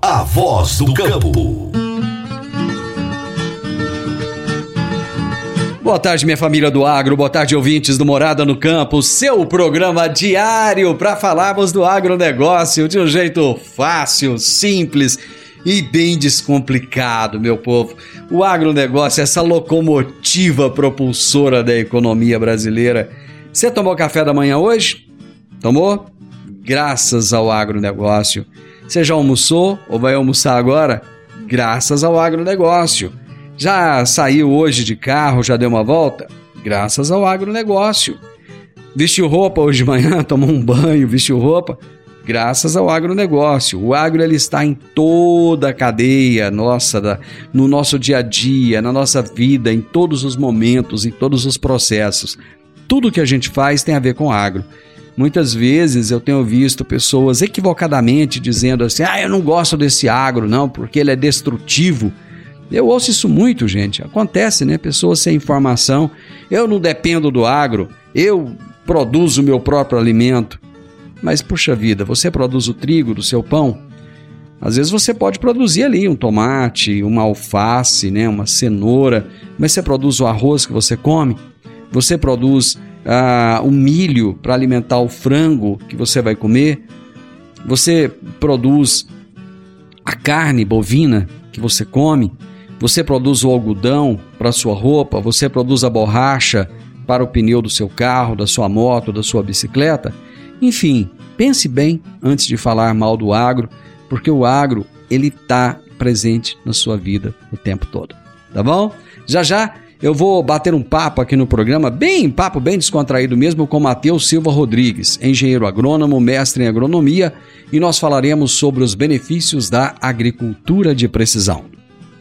A voz do campo. Boa tarde, minha família do agro, boa tarde, ouvintes do Morada no Campo, seu programa diário para falarmos do agronegócio de um jeito fácil, simples e bem descomplicado, meu povo. O agronegócio é essa locomotiva propulsora da economia brasileira. Você tomou café da manhã hoje? Tomou? Graças ao agronegócio. Você já almoçou ou vai almoçar agora? Graças ao agronegócio. Já saiu hoje de carro, já deu uma volta? Graças ao agronegócio. Vestiu roupa hoje de manhã, tomou um banho, vestiu roupa? Graças ao agronegócio. O agro ele está em toda a cadeia nossa, da, no nosso dia a dia, na nossa vida, em todos os momentos, em todos os processos. Tudo que a gente faz tem a ver com agro. Muitas vezes eu tenho visto pessoas equivocadamente dizendo assim: ah, eu não gosto desse agro, não, porque ele é destrutivo. Eu ouço isso muito, gente. Acontece, né? Pessoas sem informação. Eu não dependo do agro, eu produzo o meu próprio alimento. Mas, puxa vida, você produz o trigo do seu pão? Às vezes você pode produzir ali um tomate, uma alface, né, uma cenoura, mas você produz o arroz que você come? Você produz ah, o milho para alimentar o frango que você vai comer, você produz a carne bovina que você come, você produz o algodão para sua roupa, você produz a borracha para o pneu do seu carro, da sua moto, da sua bicicleta. Enfim, pense bem antes de falar mal do agro, porque o agro ele está presente na sua vida o tempo todo. Tá bom? Já já eu vou bater um papo aqui no programa, bem papo bem descontraído mesmo, com Matheus Silva Rodrigues, engenheiro agrônomo, mestre em agronomia, e nós falaremos sobre os benefícios da agricultura de precisão.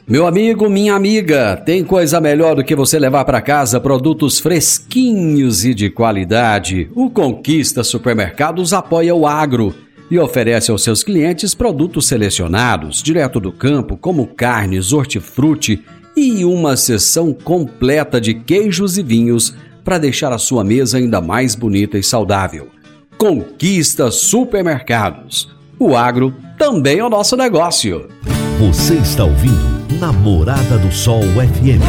Meu amigo, minha amiga, tem coisa melhor do que você levar para casa produtos fresquinhos e de qualidade. O Conquista Supermercados apoia o agro e oferece aos seus clientes produtos selecionados, direto do campo, como carnes, hortifruti e uma seção completa de queijos e vinhos para deixar a sua mesa ainda mais bonita e saudável. Conquista Supermercados. O agro também é o nosso negócio. Você está ouvindo Namorada do Sol FM.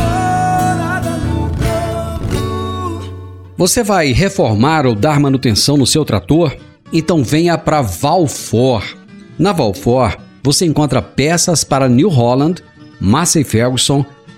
Você vai reformar ou dar manutenção no seu trator? Então venha para Valfor. Na Valfor, você encontra peças para New Holland, Massey Ferguson,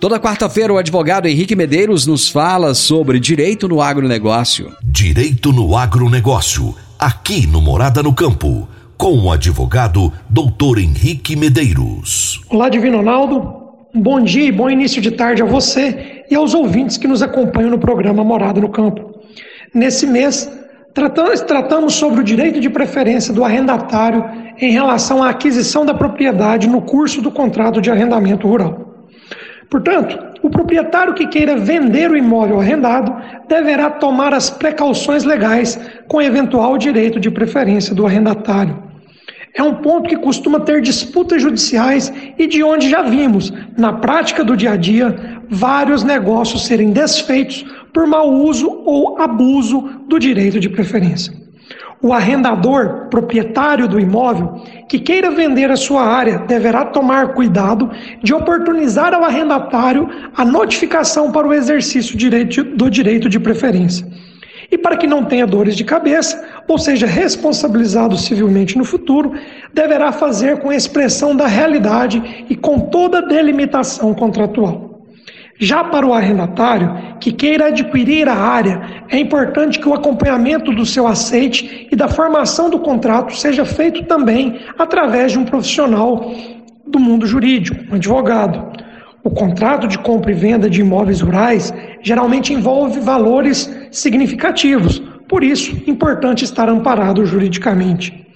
Toda quarta-feira, o advogado Henrique Medeiros nos fala sobre direito no agronegócio. Direito no agronegócio, aqui no Morada no Campo, com o advogado Dr. Henrique Medeiros. Olá, Divino Ronaldo. Bom dia e bom início de tarde a você e aos ouvintes que nos acompanham no programa Morada no Campo. Nesse mês, tratamos, tratamos sobre o direito de preferência do arrendatário em relação à aquisição da propriedade no curso do contrato de arrendamento rural. Portanto, o proprietário que queira vender o imóvel arrendado deverá tomar as precauções legais com eventual direito de preferência do arrendatário. É um ponto que costuma ter disputas judiciais e de onde já vimos, na prática do dia a dia, vários negócios serem desfeitos por mau uso ou abuso do direito de preferência. O arrendador, proprietário do imóvel, que queira vender a sua área, deverá tomar cuidado de oportunizar ao arrendatário a notificação para o exercício do direito de preferência. E para que não tenha dores de cabeça, ou seja responsabilizado civilmente no futuro, deverá fazer com expressão da realidade e com toda delimitação contratual. Já para o arrendatário que queira adquirir a área, é importante que o acompanhamento do seu aceite e da formação do contrato seja feito também através de um profissional do mundo jurídico, um advogado. O contrato de compra e venda de imóveis rurais geralmente envolve valores significativos, por isso, importante estar amparado juridicamente.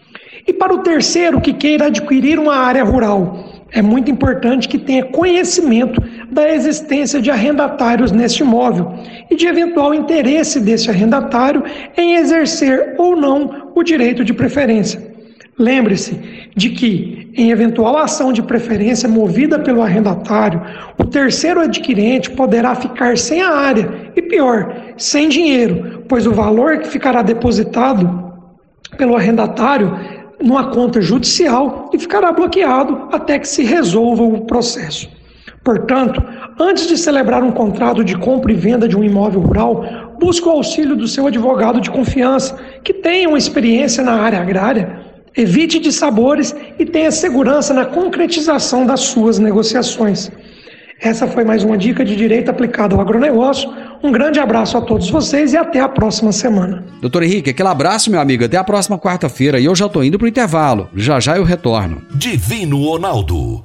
E para o terceiro que queira adquirir uma área rural, é muito importante que tenha conhecimento da existência de arrendatários nesse imóvel e de eventual interesse desse arrendatário em exercer ou não o direito de preferência. Lembre-se de que, em eventual ação de preferência movida pelo arrendatário, o terceiro adquirente poderá ficar sem a área e, pior, sem dinheiro, pois o valor que ficará depositado pelo arrendatário numa conta judicial e ficará bloqueado até que se resolva o processo. Portanto, antes de celebrar um contrato de compra e venda de um imóvel rural, busque o auxílio do seu advogado de confiança, que tenha uma experiência na área agrária, evite dissabores e tenha segurança na concretização das suas negociações. Essa foi mais uma dica de direito aplicado ao agronegócio. Um grande abraço a todos vocês e até a próxima semana. Doutor Henrique, aquele abraço, meu amigo. Até a próxima quarta-feira. E eu já estou indo para o intervalo. Já já eu retorno. Divino Ronaldo,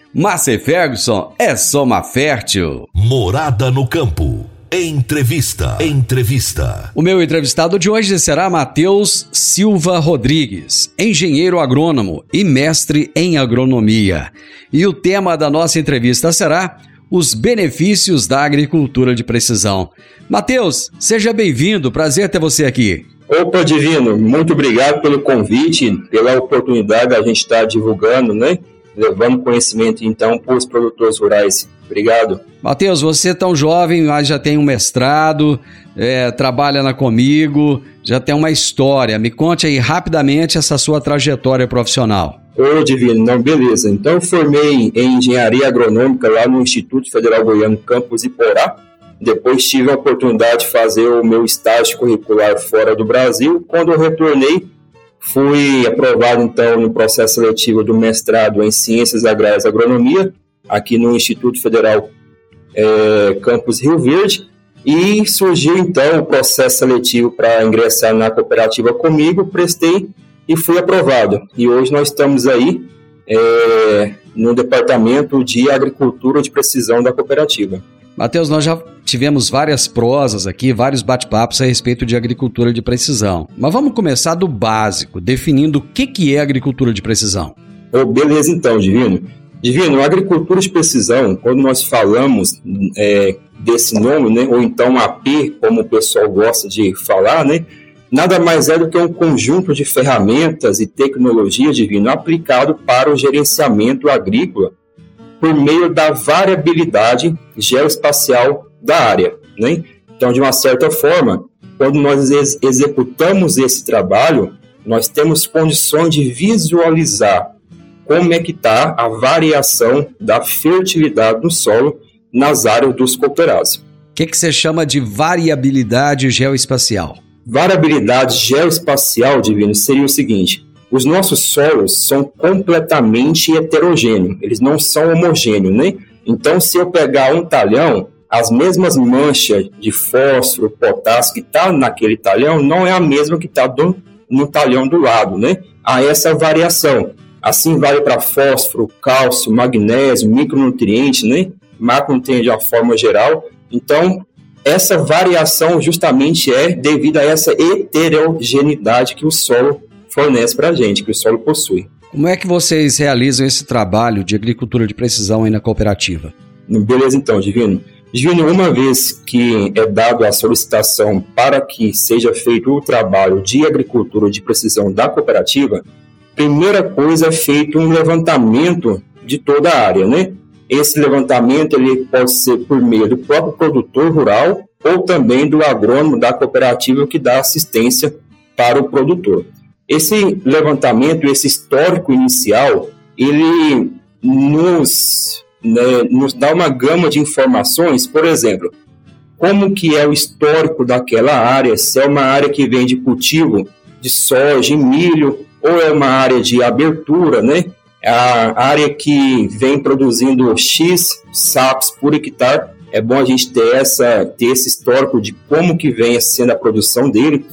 Márcia Ferguson é Soma Fértil. Morada no campo. Entrevista. Entrevista. O meu entrevistado de hoje será Matheus Silva Rodrigues, engenheiro agrônomo e mestre em agronomia. E o tema da nossa entrevista será os benefícios da agricultura de precisão. Matheus, seja bem-vindo, prazer ter você aqui. Opa, Divino, muito obrigado pelo convite, pela oportunidade da gente estar divulgando, né? Levando conhecimento então para os produtores rurais Obrigado. Matheus, você é tão jovem, mas já tem um mestrado, é, trabalha na Comigo, já tem uma história. Me conte aí rapidamente essa sua trajetória profissional. Ô, Divino, não, beleza. Então, eu formei em Engenharia Agronômica lá no Instituto Federal Goiano Campus Iporá. Depois tive a oportunidade de fazer o meu estágio curricular fora do Brasil. Quando eu retornei, fui aprovado, então, no processo seletivo do mestrado em Ciências Agrárias e Agronomia aqui no Instituto Federal é, Campus Rio Verde, e surgiu então o processo seletivo para ingressar na cooperativa comigo, prestei e fui aprovado. E hoje nós estamos aí é, no departamento de agricultura de precisão da cooperativa. Matheus, nós já tivemos várias prosas aqui, vários bate-papos a respeito de agricultura de precisão. Mas vamos começar do básico, definindo o que, que é agricultura de precisão. Oh, beleza, então, Divino. Divino, agricultura de precisão, quando nós falamos é, desse nome, né, ou então AP, como o pessoal gosta de falar, né, nada mais é do que um conjunto de ferramentas e tecnologias divino aplicado para o gerenciamento agrícola por meio da variabilidade geoespacial da área. Né? Então, de uma certa forma, quando nós ex executamos esse trabalho, nós temos condições de visualizar como é que está a variação da fertilidade do solo nas áreas dos cooperados. O que, que você chama de variabilidade geoespacial? Variabilidade geoespacial, Divino, seria o seguinte: os nossos solos são completamente heterogêneos, eles não são homogêneos, né? Então, se eu pegar um talhão, as mesmas manchas de fósforo, potássio que está naquele talhão não é a mesma que está no talhão do lado, né? Há essa variação. Assim vale para fósforo, cálcio, magnésio, micronutrientes, né? Macronutrientes de uma forma geral. Então, essa variação justamente é devido a essa heterogeneidade que o solo fornece para a gente, que o solo possui. Como é que vocês realizam esse trabalho de agricultura de precisão aí na cooperativa? Beleza, então, Divino. Divino, uma vez que é dado a solicitação para que seja feito o trabalho de agricultura de precisão da cooperativa, primeira coisa é feito um levantamento de toda a área, né? Esse levantamento ele pode ser por meio do próprio produtor rural ou também do agrônomo da cooperativa que dá assistência para o produtor. Esse levantamento, esse histórico inicial, ele nos, né, nos dá uma gama de informações, por exemplo, como que é o histórico daquela área, se é uma área que vem de cultivo de soja e milho, ou é uma área de abertura, né? A área que vem produzindo X SAPs por hectare, é bom a gente ter, essa, ter esse histórico de como que vem sendo a produção dele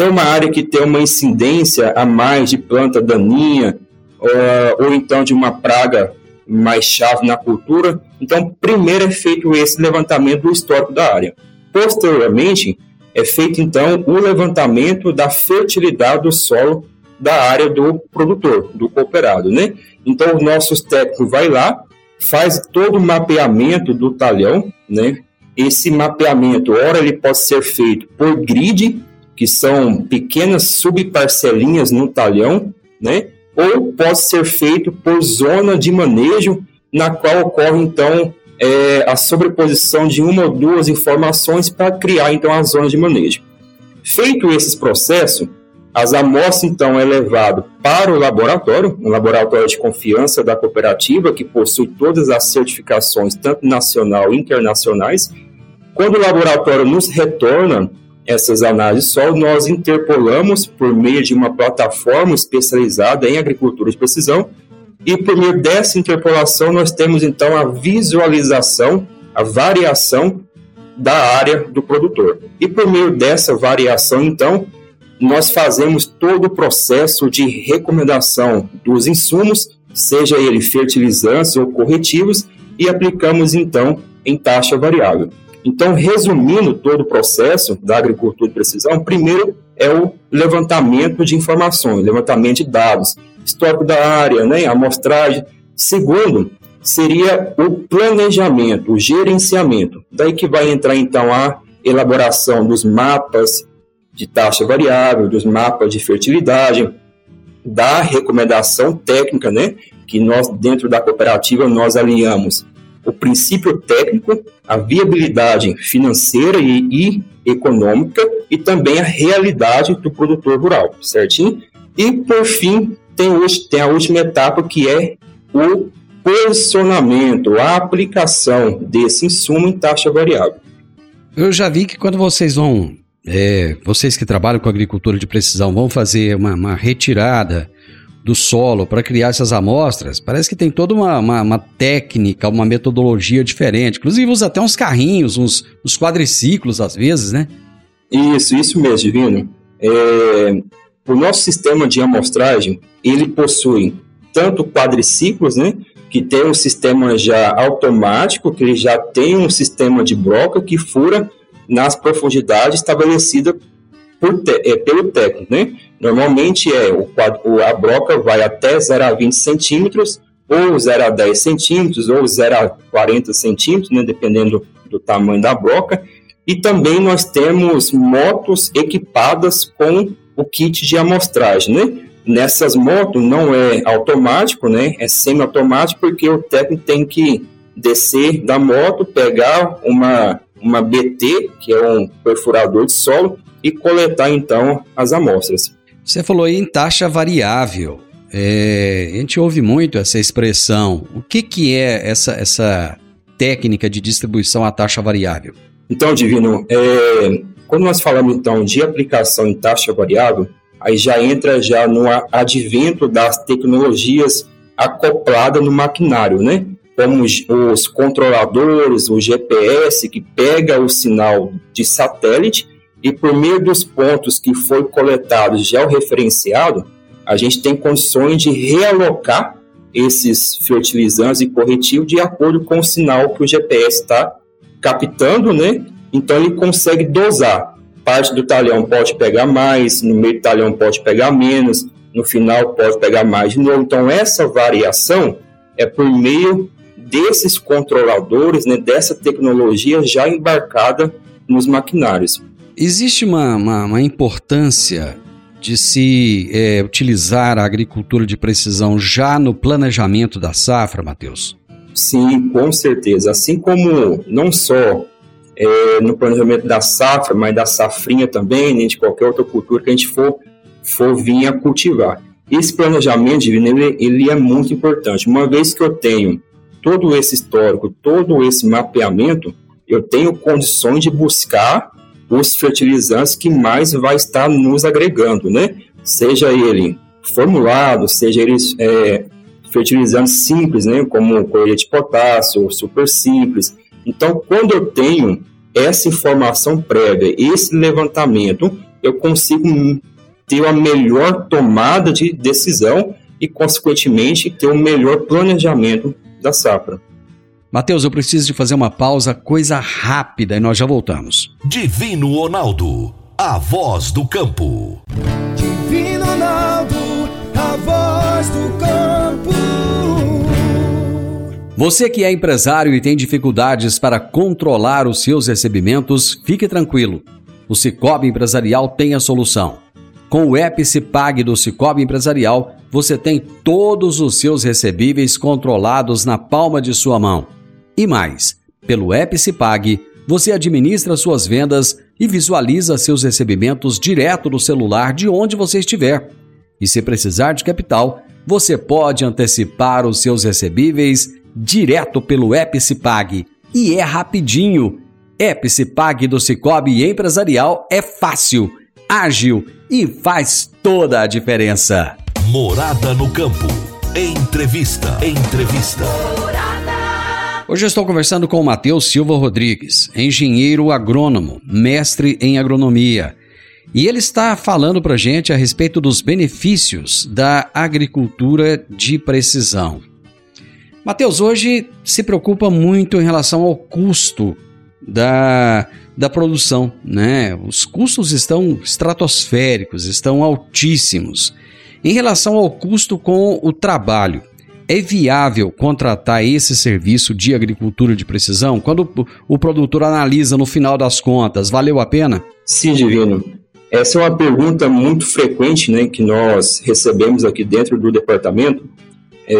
é uma área que tem uma incidência a mais de planta daninha, ou, ou então de uma praga mais chave na cultura, então primeiro é feito esse levantamento do histórico da área. Posteriormente, é feito então o levantamento da fertilidade do solo da área do produtor, do cooperado, né? Então, os nossos técnicos vai lá, faz todo o mapeamento do talhão, né? Esse mapeamento, ora ele pode ser feito por grid, que são pequenas subparcelinhas no talhão, né? Ou pode ser feito por zona de manejo, na qual ocorre então é, a sobreposição de uma ou duas informações para criar então a zona de manejo. Feito esses processos, as amostras então é levado para o laboratório, um laboratório de confiança da cooperativa que possui todas as certificações tanto nacional e internacionais. Quando o laboratório nos retorna essas análises solo, nós interpolamos por meio de uma plataforma especializada em agricultura de precisão, e por meio dessa interpolação nós temos então a visualização, a variação da área do produtor. E por meio dessa variação, então, nós fazemos todo o processo de recomendação dos insumos, seja ele fertilizantes ou corretivos, e aplicamos então em taxa variável. Então, resumindo todo o processo da agricultura de precisão, primeiro é o levantamento de informações, levantamento de dados, histórico da área, né, amostragem. Segundo, seria o planejamento, o gerenciamento. Daí que vai entrar então a elaboração dos mapas de taxa variável, dos mapas de fertilidade, da recomendação técnica, né, que nós dentro da cooperativa nós alinhamos o princípio técnico, a viabilidade financeira e, e econômica e também a realidade do produtor rural, certinho? E, por fim, tem, tem a última etapa que é o posicionamento, a aplicação desse insumo em taxa variável. Eu já vi que quando vocês vão, é, vocês que trabalham com agricultura de precisão, vão fazer uma, uma retirada do solo para criar essas amostras, parece que tem toda uma, uma, uma, técnica, uma metodologia diferente. Inclusive usa até uns carrinhos, uns, uns quadriciclos às vezes, né? Isso, isso mesmo, Divino. É, o nosso sistema de amostragem, ele possui tanto quadriciclos, né, que tem um sistema já automático, que ele já tem um sistema de broca que fura nas profundidades estabelecidas por é, pelo técnico, né? Normalmente é o quadro, a broca vai até 0 a 20 centímetros, ou 0 a 10 centímetros, ou 0 a 40 centímetros, né? Dependendo do tamanho da broca. E também nós temos motos equipadas com o kit de amostragem, né? Nessas motos não é automático, né? É semi-automático porque o técnico tem que descer da moto, pegar uma, uma BT, que é um perfurador de solo, e coletar então as amostras. Você falou aí em taxa variável. É, a gente ouve muito essa expressão. O que, que é essa, essa técnica de distribuição à taxa variável? Então, Divino, é, quando nós falamos então de aplicação em taxa variável, aí já entra já no advento das tecnologias acopladas no maquinário, né? Como os, os controladores, o GPS que pega o sinal de satélite e por meio dos pontos que foi coletado georreferenciado, a gente tem condições de realocar esses fertilizantes e corretivos de acordo com o sinal que o GPS está captando, né? Então ele consegue dosar. Parte do talhão pode pegar mais, no meio do talhão pode pegar menos, no final pode pegar mais de novo. Então essa variação é por meio desses controladores, né, dessa tecnologia já embarcada nos maquinários. Existe uma, uma, uma importância de se é, utilizar a agricultura de precisão já no planejamento da safra, Matheus? Sim, com certeza. Assim como não só é, no planejamento da safra, mas da safrinha também, né, de qualquer outra cultura que a gente for, for vir a cultivar. Esse planejamento, ele, ele é muito importante. Uma vez que eu tenho todo esse histórico, todo esse mapeamento, eu tenho condições de buscar os fertilizantes que mais vai estar nos agregando, né? Seja ele formulado, seja eles é, fertilizantes simples, né? Como colheita de potássio, super simples. Então, quando eu tenho essa informação prévia, esse levantamento, eu consigo ter a melhor tomada de decisão e, consequentemente, ter o um melhor planejamento da safra. Mateus, eu preciso de fazer uma pausa, coisa rápida, e nós já voltamos. Divino Ronaldo, a voz do campo. Divino Ronaldo, a voz do campo. Você que é empresário e tem dificuldades para controlar os seus recebimentos, fique tranquilo. O Cicobi Empresarial tem a solução. Com o app Cipag do Cicobi Empresarial, você tem todos os seus recebíveis controlados na palma de sua mão e mais, pelo app Cipag, você administra suas vendas e visualiza seus recebimentos direto no celular de onde você estiver. E se precisar de capital, você pode antecipar os seus recebíveis direto pelo app Cipag. E é rapidinho. App Cipag do Cicobi Empresarial é fácil, ágil e faz toda a diferença. Morada no campo. Entrevista. Entrevista. Hoje eu estou conversando com o Matheus Silva Rodrigues, engenheiro agrônomo, mestre em agronomia. E ele está falando para gente a respeito dos benefícios da agricultura de precisão. Matheus, hoje se preocupa muito em relação ao custo da, da produção, né? Os custos estão estratosféricos, estão altíssimos. Em relação ao custo com o trabalho, é viável contratar esse serviço de agricultura de precisão? Quando o produtor analisa no final das contas, valeu a pena? Sim, Divino. Essa é uma pergunta muito frequente né, que nós recebemos aqui dentro do departamento. É,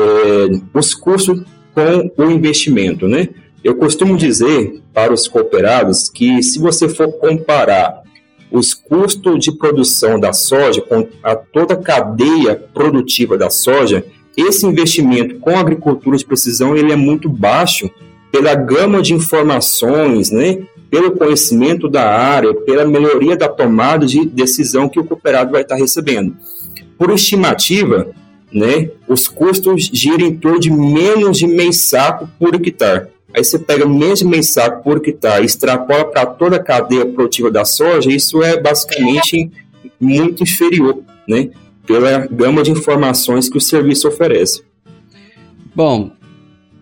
os custos com o investimento. Né? Eu costumo dizer para os cooperados que se você for comparar os custos de produção da soja com a toda a cadeia produtiva da soja, esse investimento com agricultura de precisão ele é muito baixo pela gama de informações, né? pelo conhecimento da área, pela melhoria da tomada de decisão que o cooperado vai estar recebendo. Por estimativa, né, os custos giram em torno de menos de meio saco por hectare. Aí você pega menos de meio saco por hectare e extrapola para toda a cadeia produtiva da soja, isso é basicamente muito inferior, né? Pela gama de informações que o serviço oferece. Bom,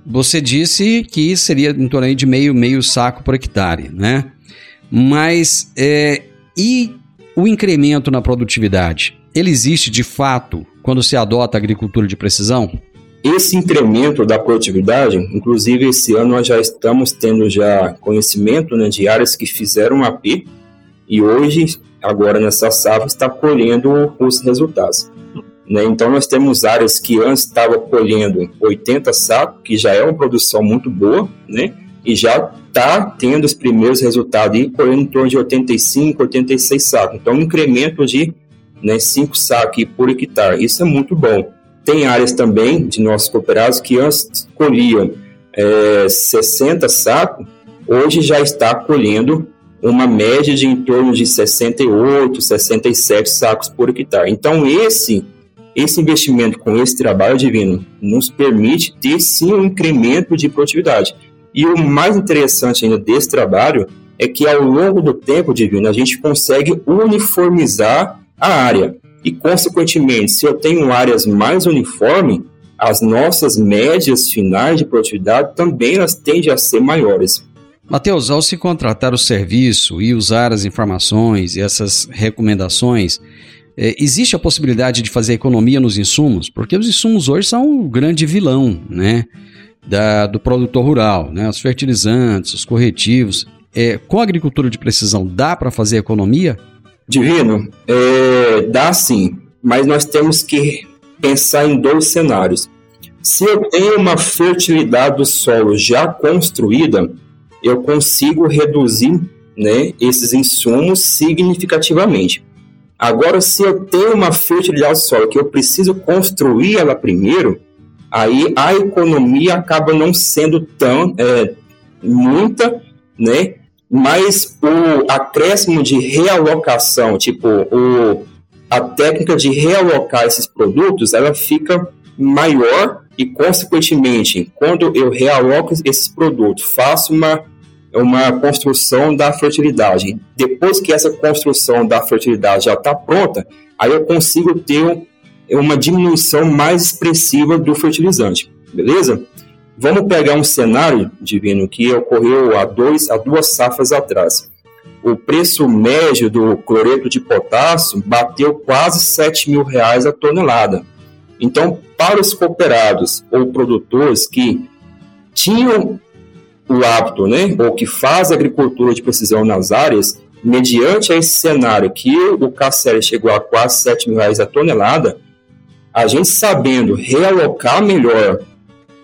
você disse que seria em torno de meio, meio saco por hectare, né? Mas é, e o incremento na produtividade? Ele existe de fato quando se adota a agricultura de precisão? Esse incremento da produtividade, inclusive esse ano nós já estamos tendo já conhecimento né, de áreas que fizeram AP e hoje agora nessa safra está colhendo os resultados. Né? Então nós temos áreas que antes estavam colhendo 80 sacos, que já é uma produção muito boa, né? e já está tendo os primeiros resultados e colhendo em torno de 85, 86 sacos. Então um incremento de né, 5 sacos por hectare, isso é muito bom. Tem áreas também de nossos cooperados que antes colhiam é, 60 sacos, hoje já está colhendo uma média de em torno de 68, 67 sacos por hectare. Então, esse, esse investimento com esse trabalho divino nos permite ter sim um incremento de produtividade. E o mais interessante ainda desse trabalho é que ao longo do tempo divino a gente consegue uniformizar a área. E, consequentemente, se eu tenho áreas mais uniformes, as nossas médias finais de produtividade também elas tendem a ser maiores. Mateus, ao se contratar o serviço e usar as informações e essas recomendações, é, existe a possibilidade de fazer economia nos insumos? Porque os insumos hoje são o grande vilão, né? Da, do produtor rural, né? Os fertilizantes, os corretivos. É, com a agricultura de precisão, dá para fazer economia? Divino, é, dá sim, mas nós temos que pensar em dois cenários. Se eu tenho uma fertilidade do solo já construída, eu consigo reduzir né, esses insumos significativamente. Agora, se eu tenho uma fertilidade do solo que eu preciso construir ela primeiro, aí a economia acaba não sendo tão é, muita, né? Mas o acréscimo de realocação, tipo o, a técnica de realocar esses produtos, ela fica maior e, consequentemente, quando eu realoco esses produtos, faço uma uma construção da fertilidade. Depois que essa construção da fertilidade já está pronta, aí eu consigo ter uma diminuição mais expressiva do fertilizante, beleza? Vamos pegar um cenário, Divino, que ocorreu há, dois, há duas safras atrás. O preço médio do cloreto de potássio bateu quase 7 mil reais a tonelada. Então, para os cooperados ou produtores que tinham o hábito, né, ou que faz agricultura de precisão nas áreas, mediante esse cenário que o KCL chegou a quase 7 mil reais a tonelada, a gente sabendo realocar melhor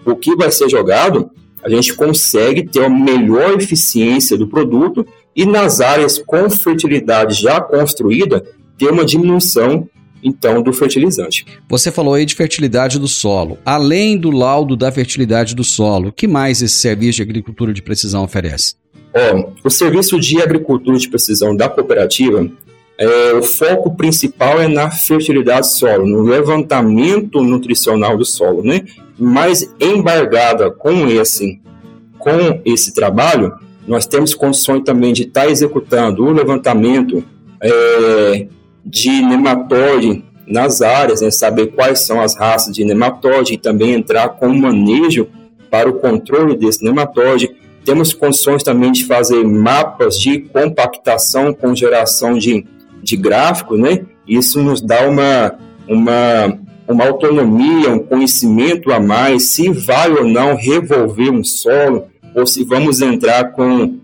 o que vai ser jogado, a gente consegue ter uma melhor eficiência do produto e nas áreas com fertilidade já construída, ter uma diminuição então do fertilizante. Você falou aí de fertilidade do solo. Além do laudo da fertilidade do solo, o que mais esse serviço de agricultura de precisão oferece? O serviço de agricultura de precisão da cooperativa, é, o foco principal é na fertilidade do solo, no levantamento nutricional do solo, né? Mas embargada com esse, com esse trabalho, nós temos condições também de estar tá executando o levantamento é, de nematóide nas áreas, né, saber quais são as raças de nematóide e também entrar com manejo para o controle desse nematóide. Temos condições também de fazer mapas de compactação com geração de, de gráfico, né? Isso nos dá uma, uma, uma autonomia, um conhecimento a mais, se vai ou não revolver um solo, ou se vamos entrar com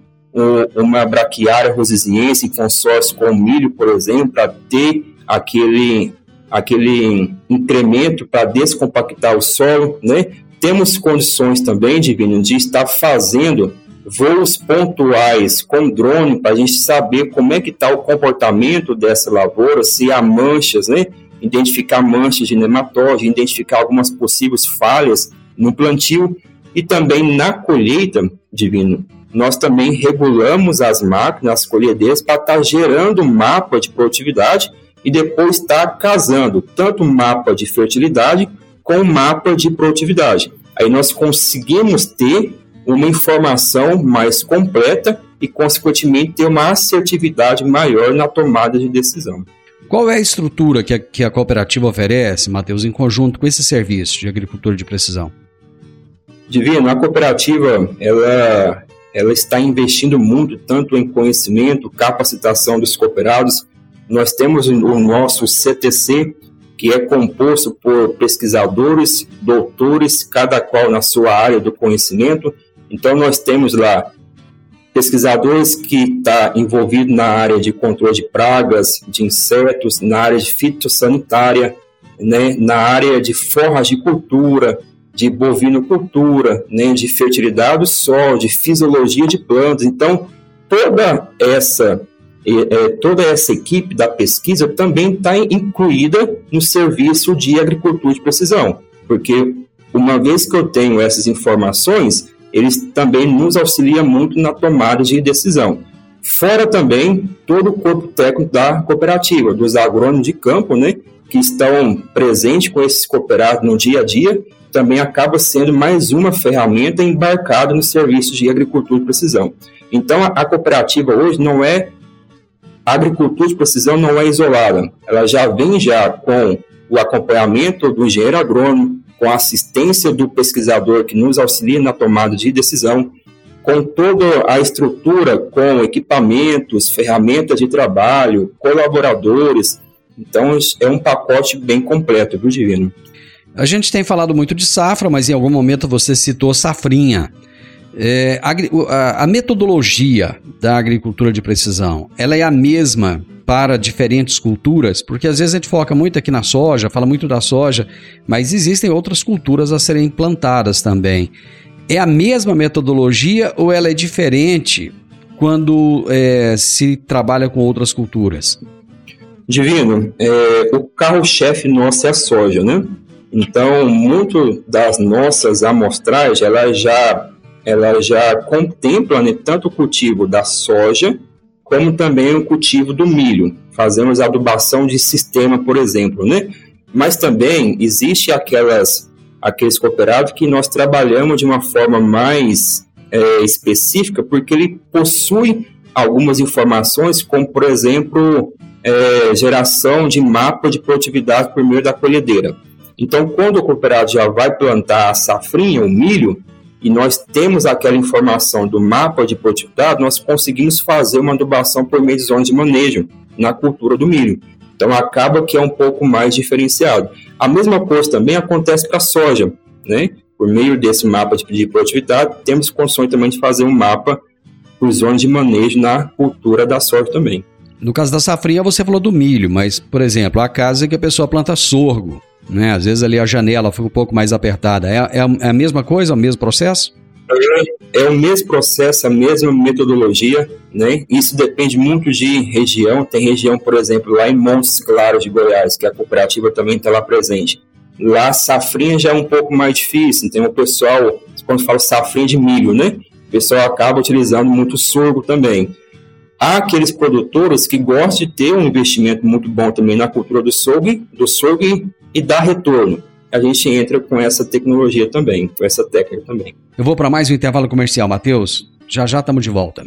uma braquiária rosisiense em consórcio com milho, por exemplo, para ter aquele, aquele incremento para descompactar o solo, né? Temos condições também, Divino, de estar fazendo voos pontuais com drone para a gente saber como é que está o comportamento dessa lavoura, se há manchas, né? Identificar manchas de nematóide, identificar algumas possíveis falhas no plantio e também na colheita, Divino, nós também regulamos as máquinas, as colhedeiras, para estar tá gerando mapa de produtividade e depois estar tá casando tanto mapa de fertilidade com mapa de produtividade. Aí nós conseguimos ter uma informação mais completa e, consequentemente, ter uma assertividade maior na tomada de decisão. Qual é a estrutura que a, que a cooperativa oferece, Matheus, em conjunto com esse serviço de agricultura de precisão? Divino, a cooperativa ela ela está investindo muito tanto em conhecimento, capacitação dos cooperados. Nós temos o nosso CTC, que é composto por pesquisadores, doutores, cada qual na sua área do conhecimento. Então, nós temos lá pesquisadores que estão tá envolvidos na área de controle de pragas, de insetos, na área de fitossanitária, né, na área de forragicultura, de bovinocultura, né, de fertilidade do solo, de fisiologia de plantas. Então, toda essa é, toda essa equipe da pesquisa também está incluída no serviço de agricultura de precisão, porque uma vez que eu tenho essas informações, eles também nos auxiliam muito na tomada de decisão. Fora também todo o corpo técnico da cooperativa, dos agrônomos de campo, né, que estão presentes com esses cooperados no dia a dia, também acaba sendo mais uma ferramenta embarcada nos serviços de agricultura de precisão. Então, a, cooperativa hoje não é a agricultura de precisão não é isolada, ela já vem já com o acompanhamento do engenheiro agrônomo, com a assistência do pesquisador que nos auxilia na tomada de decisão, com toda a estrutura, com equipamentos, ferramentas de trabalho, colaboradores. Então, é um pacote bem completo, viu, Divino? A gente tem falado muito de safra, mas em algum momento você citou safrinha. É, a, a, metodologia da agricultura de precisão, ela é a mesma para diferentes culturas? Porque às vezes a gente foca muito aqui na soja, fala muito da soja, mas existem outras culturas a serem implantadas também. É a mesma metodologia ou ela é diferente quando é, se trabalha com outras culturas? Divino, é, o carro-chefe nosso é a soja, né? Então, muito das nossas amostragens, ela já ela já contempla né, tanto o cultivo da soja, como também o cultivo do milho. Fazemos adubação de sistema, por exemplo, né? Mas também existe aquelas, aqueles cooperados que nós trabalhamos de uma forma mais é, específica, porque ele possui algumas informações, como, por exemplo, é, geração de mapa de produtividade por meio da colhedeira. Então, quando o cooperado já vai plantar a safrinha, o milho, e nós temos aquela informação do mapa de produtividade, nós conseguimos fazer uma adubação por meio de zonas de manejo na cultura do milho. Então acaba que é um pouco mais diferenciado. A mesma coisa também acontece para a soja, né? Por meio desse mapa de produtividade, temos condições também de fazer um mapa por zonas de manejo na cultura da soja também. No caso da safrinha, você falou do milho, mas, por exemplo, a casa que a pessoa planta sorgo, né? Às vezes ali a janela fica um pouco mais apertada. É, é, é a mesma coisa, o mesmo processo? É, o mesmo processo, a mesma metodologia, né? Isso depende muito de região. Tem região, por exemplo, lá em Montes Claros de Goiás, que a cooperativa também está lá presente. Lá, safrinha já é um pouco mais difícil. Então, o pessoal, quando fala safrinha de milho, né? O pessoal acaba utilizando muito sorgo também. Há aqueles produtores que gostam de ter um investimento muito bom também na cultura do sorgo, do sorgo e dar retorno. A gente entra com essa tecnologia também, com essa técnica também. Eu vou para mais um intervalo comercial, Matheus. Já já estamos de volta.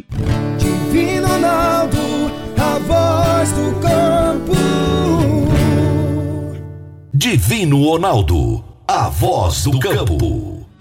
Divino Ronaldo, a voz do campo. Divino Ronaldo, a voz do campo.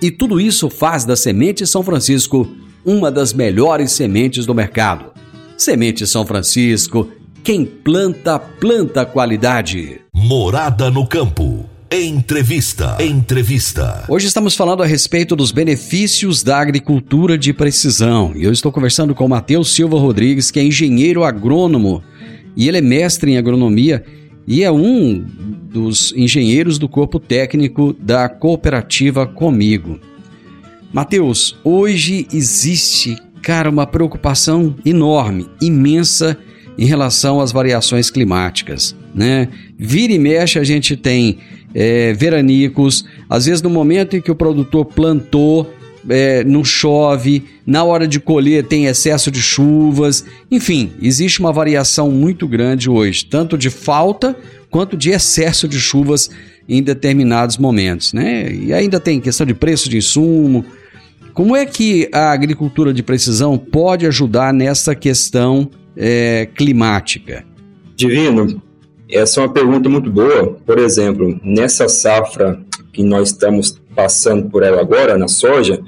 E tudo isso faz da Semente São Francisco uma das melhores sementes do mercado. Semente São Francisco quem planta, planta qualidade. Morada no campo. Entrevista. Entrevista. Hoje estamos falando a respeito dos benefícios da agricultura de precisão. E eu estou conversando com o Matheus Silva Rodrigues, que é engenheiro agrônomo e ele é mestre em agronomia e é um dos engenheiros do corpo técnico da cooperativa Comigo. Matheus, hoje existe, cara, uma preocupação enorme, imensa em relação às variações climáticas. Né? Vira e mexe a gente tem é, veranicos, às vezes no momento em que o produtor plantou, é, não chove, na hora de colher tem excesso de chuvas, enfim, existe uma variação muito grande hoje, tanto de falta quanto de excesso de chuvas em determinados momentos, né? E ainda tem questão de preço de insumo. Como é que a agricultura de precisão pode ajudar nessa questão é, climática? Divino, essa é uma pergunta muito boa. Por exemplo, nessa safra que nós estamos passando por ela agora, na soja,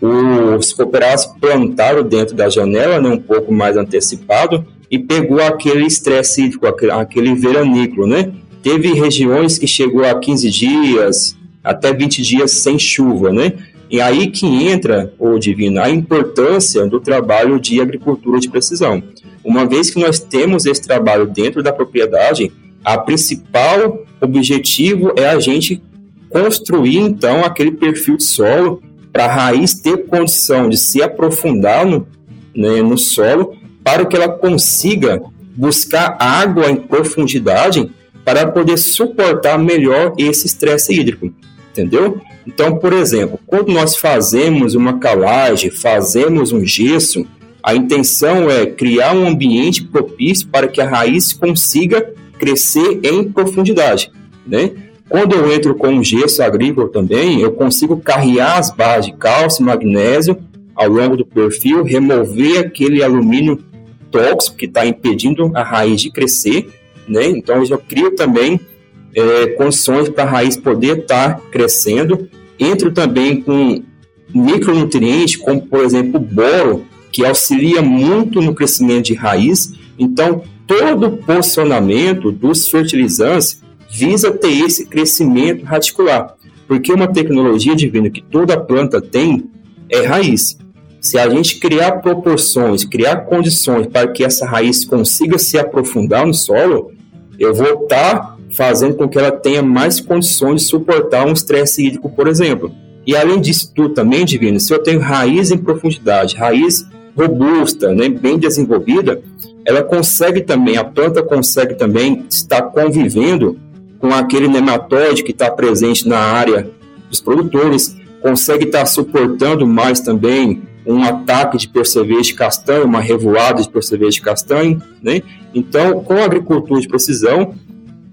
os cooperados plantaram dentro da janela, né, um pouco mais antecipado, e pegou aquele estresse hídrico, aquele, aquele veranículo, né? Teve regiões que chegou a 15 dias, até 20 dias sem chuva, né? E aí que entra, o Divino, a importância do trabalho de agricultura de precisão. Uma vez que nós temos esse trabalho dentro da propriedade, a principal objetivo é a gente construir então aquele perfil de solo para a raiz ter condição de se aprofundar no, né, no solo para que ela consiga buscar água em profundidade para poder suportar melhor esse estresse hídrico, entendeu? Então, por exemplo, quando nós fazemos uma calagem, fazemos um gesso, a intenção é criar um ambiente propício para que a raiz consiga crescer em profundidade, né? Quando eu entro com um gesso agrícola também, eu consigo carregar as barras de cálcio e magnésio ao longo do perfil, remover aquele alumínio tóxico que está impedindo a raiz de crescer, né? Então eu já crio também é, condições para a raiz poder estar tá crescendo. Entro também com micronutrientes, como por exemplo o boro, que auxilia muito no crescimento de raiz. Então, todo o posicionamento dos fertilizantes visa ter esse crescimento radicular, porque uma tecnologia divina que toda planta tem é raiz. Se a gente criar proporções, criar condições para que essa raiz consiga se aprofundar no solo, eu vou estar tá fazendo com que ela tenha mais condições de suportar um estresse hídrico, por exemplo. E além disso tudo também, Divino, se eu tenho raiz em profundidade, raiz robusta, né, bem desenvolvida, ela consegue também, a planta consegue também estar convivendo com aquele nematóide que está presente na área dos produtores, consegue estar suportando mais também um ataque de percevejo de castanho, uma revoada de percevejo de castanho, né? Então, com a agricultura de precisão,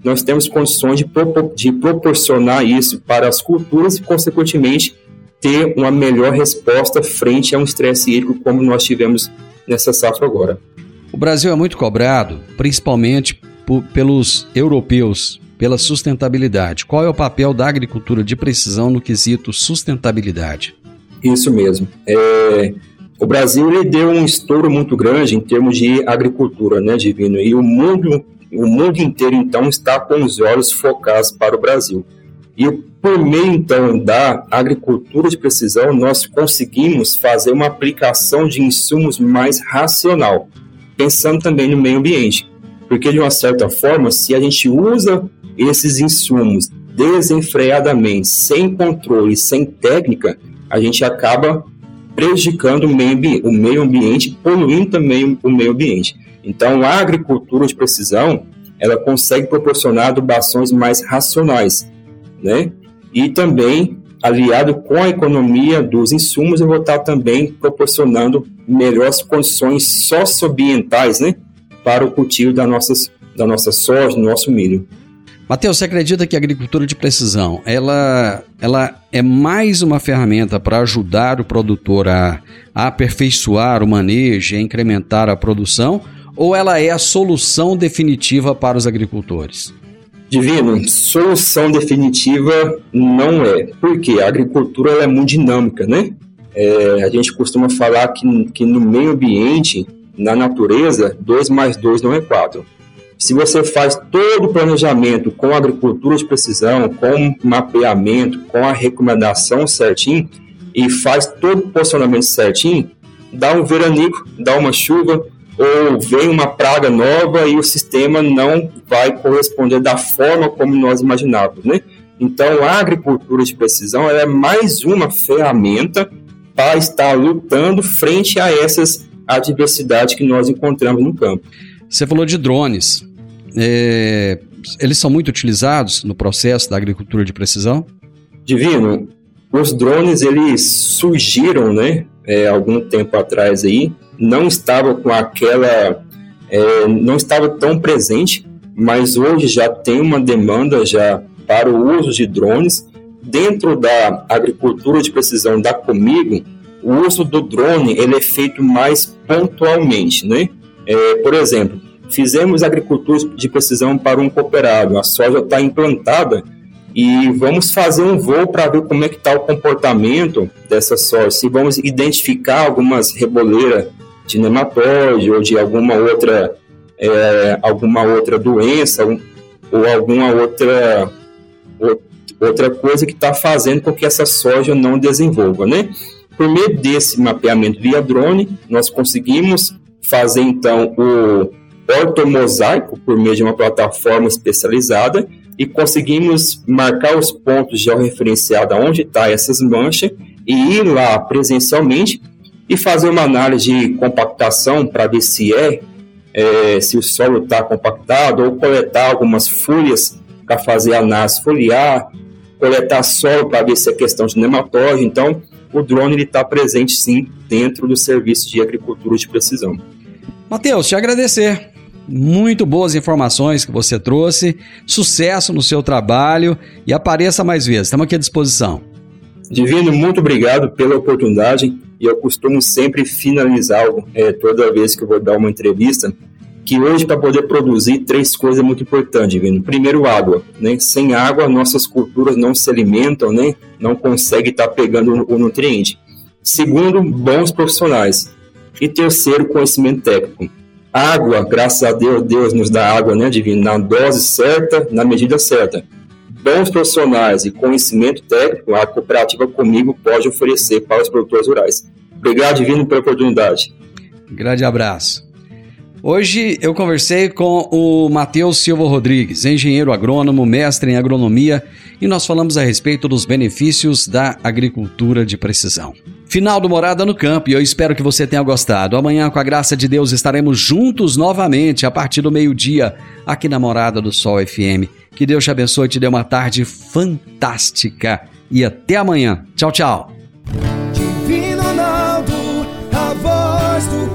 nós temos condições de, de proporcionar isso para as culturas e, consequentemente, ter uma melhor resposta frente a um estresse hídrico como nós tivemos nessa safra agora. O Brasil é muito cobrado, principalmente pelos europeus, pela sustentabilidade. Qual é o papel da agricultura de precisão no quesito sustentabilidade? Isso mesmo. É, o Brasil ele deu um estouro muito grande em termos de agricultura, né, Divino? E o mundo, o mundo inteiro, então, está com os olhos focados para o Brasil. E por meio, então, da agricultura de precisão, nós conseguimos fazer uma aplicação de insumos mais racional, pensando também no meio ambiente. Porque, de uma certa forma, se a gente usa esses insumos desenfreadamente, sem controle, sem técnica, a gente acaba prejudicando o meio, o meio ambiente, poluindo também o meio ambiente. Então, a agricultura de precisão, ela consegue proporcionar adubações mais racionais, né? E também, aliado com a economia dos insumos, eu vou estar também proporcionando melhores condições socioambientais, né? Para o cultivo da, nossas, da nossa soja, do nosso milho. Mateus, você acredita que a agricultura de precisão ela, ela é mais uma ferramenta para ajudar o produtor a, a aperfeiçoar o manejo, a incrementar a produção, ou ela é a solução definitiva para os agricultores? Divino, solução definitiva não é, porque a agricultura é muito dinâmica, né? É, a gente costuma falar que, que no meio ambiente, na natureza, 2 mais 2 não é 4. Se você faz todo o planejamento com agricultura de precisão, com mapeamento, com a recomendação certinho e faz todo o posicionamento certinho, dá um veranico, dá uma chuva ou vem uma praga nova e o sistema não vai corresponder da forma como nós imaginávamos, né? Então, a agricultura de precisão é mais uma ferramenta para estar lutando frente a essas adversidades que nós encontramos no campo. Você falou de drones é, eles são muito utilizados no processo da agricultura de precisão? Divino, os drones eles surgiram, né, é, algum tempo atrás aí, não estava com aquela, é, não estava tão presente, mas hoje já tem uma demanda já para o uso de drones dentro da agricultura de precisão da Comigo. O uso do drone ele é feito mais pontualmente, né? É, por exemplo, Fizemos agricultura de precisão para um cooperado. A soja está implantada e vamos fazer um voo para ver como é que está o comportamento dessa soja. Se vamos identificar algumas reboleiras de nematóide ou de alguma outra é, alguma outra doença ou alguma outra outra coisa que está fazendo com que essa soja não desenvolva, né? Por meio desse mapeamento via drone, nós conseguimos fazer então o ortomosaico por meio de uma plataforma especializada e conseguimos marcar os pontos georreferenciados onde está essas manchas e ir lá presencialmente e fazer uma análise de compactação para ver se é, é se o solo está compactado ou coletar algumas folhas para fazer análise foliar, coletar solo para ver se é questão de nematóide. Então, o drone está presente sim dentro do serviço de agricultura de precisão. Matheus, te agradecer. Muito boas informações que você trouxe. Sucesso no seu trabalho e apareça mais vezes. Estamos aqui à disposição. Divino, muito obrigado pela oportunidade. E eu costumo sempre finalizar é, toda vez que eu vou dar uma entrevista que hoje para poder produzir três coisas é muito importante, Divino. Primeiro, água. Né? Sem água, nossas culturas não se alimentam, né? não conseguem estar pegando o nutriente. Segundo, bons profissionais. E terceiro, conhecimento técnico. Água, graças a Deus, Deus nos dá água, né, divino, na dose certa, na medida certa. Bons profissionais e conhecimento técnico, a cooperativa comigo pode oferecer para os produtores rurais. Obrigado, divino, pela oportunidade. Grande abraço. Hoje eu conversei com o Matheus Silva Rodrigues, engenheiro agrônomo, mestre em agronomia, e nós falamos a respeito dos benefícios da agricultura de precisão. Final do Morada no Campo e eu espero que você tenha gostado. Amanhã, com a graça de Deus, estaremos juntos novamente a partir do meio-dia aqui na Morada do Sol FM. Que Deus te abençoe e te dê uma tarde fantástica. E até amanhã. Tchau, tchau. Ronaldo, a voz do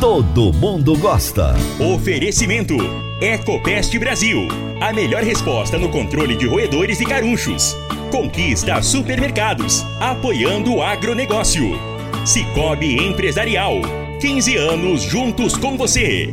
todo mundo gosta. Oferecimento: Ecopest Brasil. A melhor resposta no controle de roedores e carunchos. Conquista Supermercados, apoiando o agronegócio. Cicobi Empresarial. 15 anos juntos com você.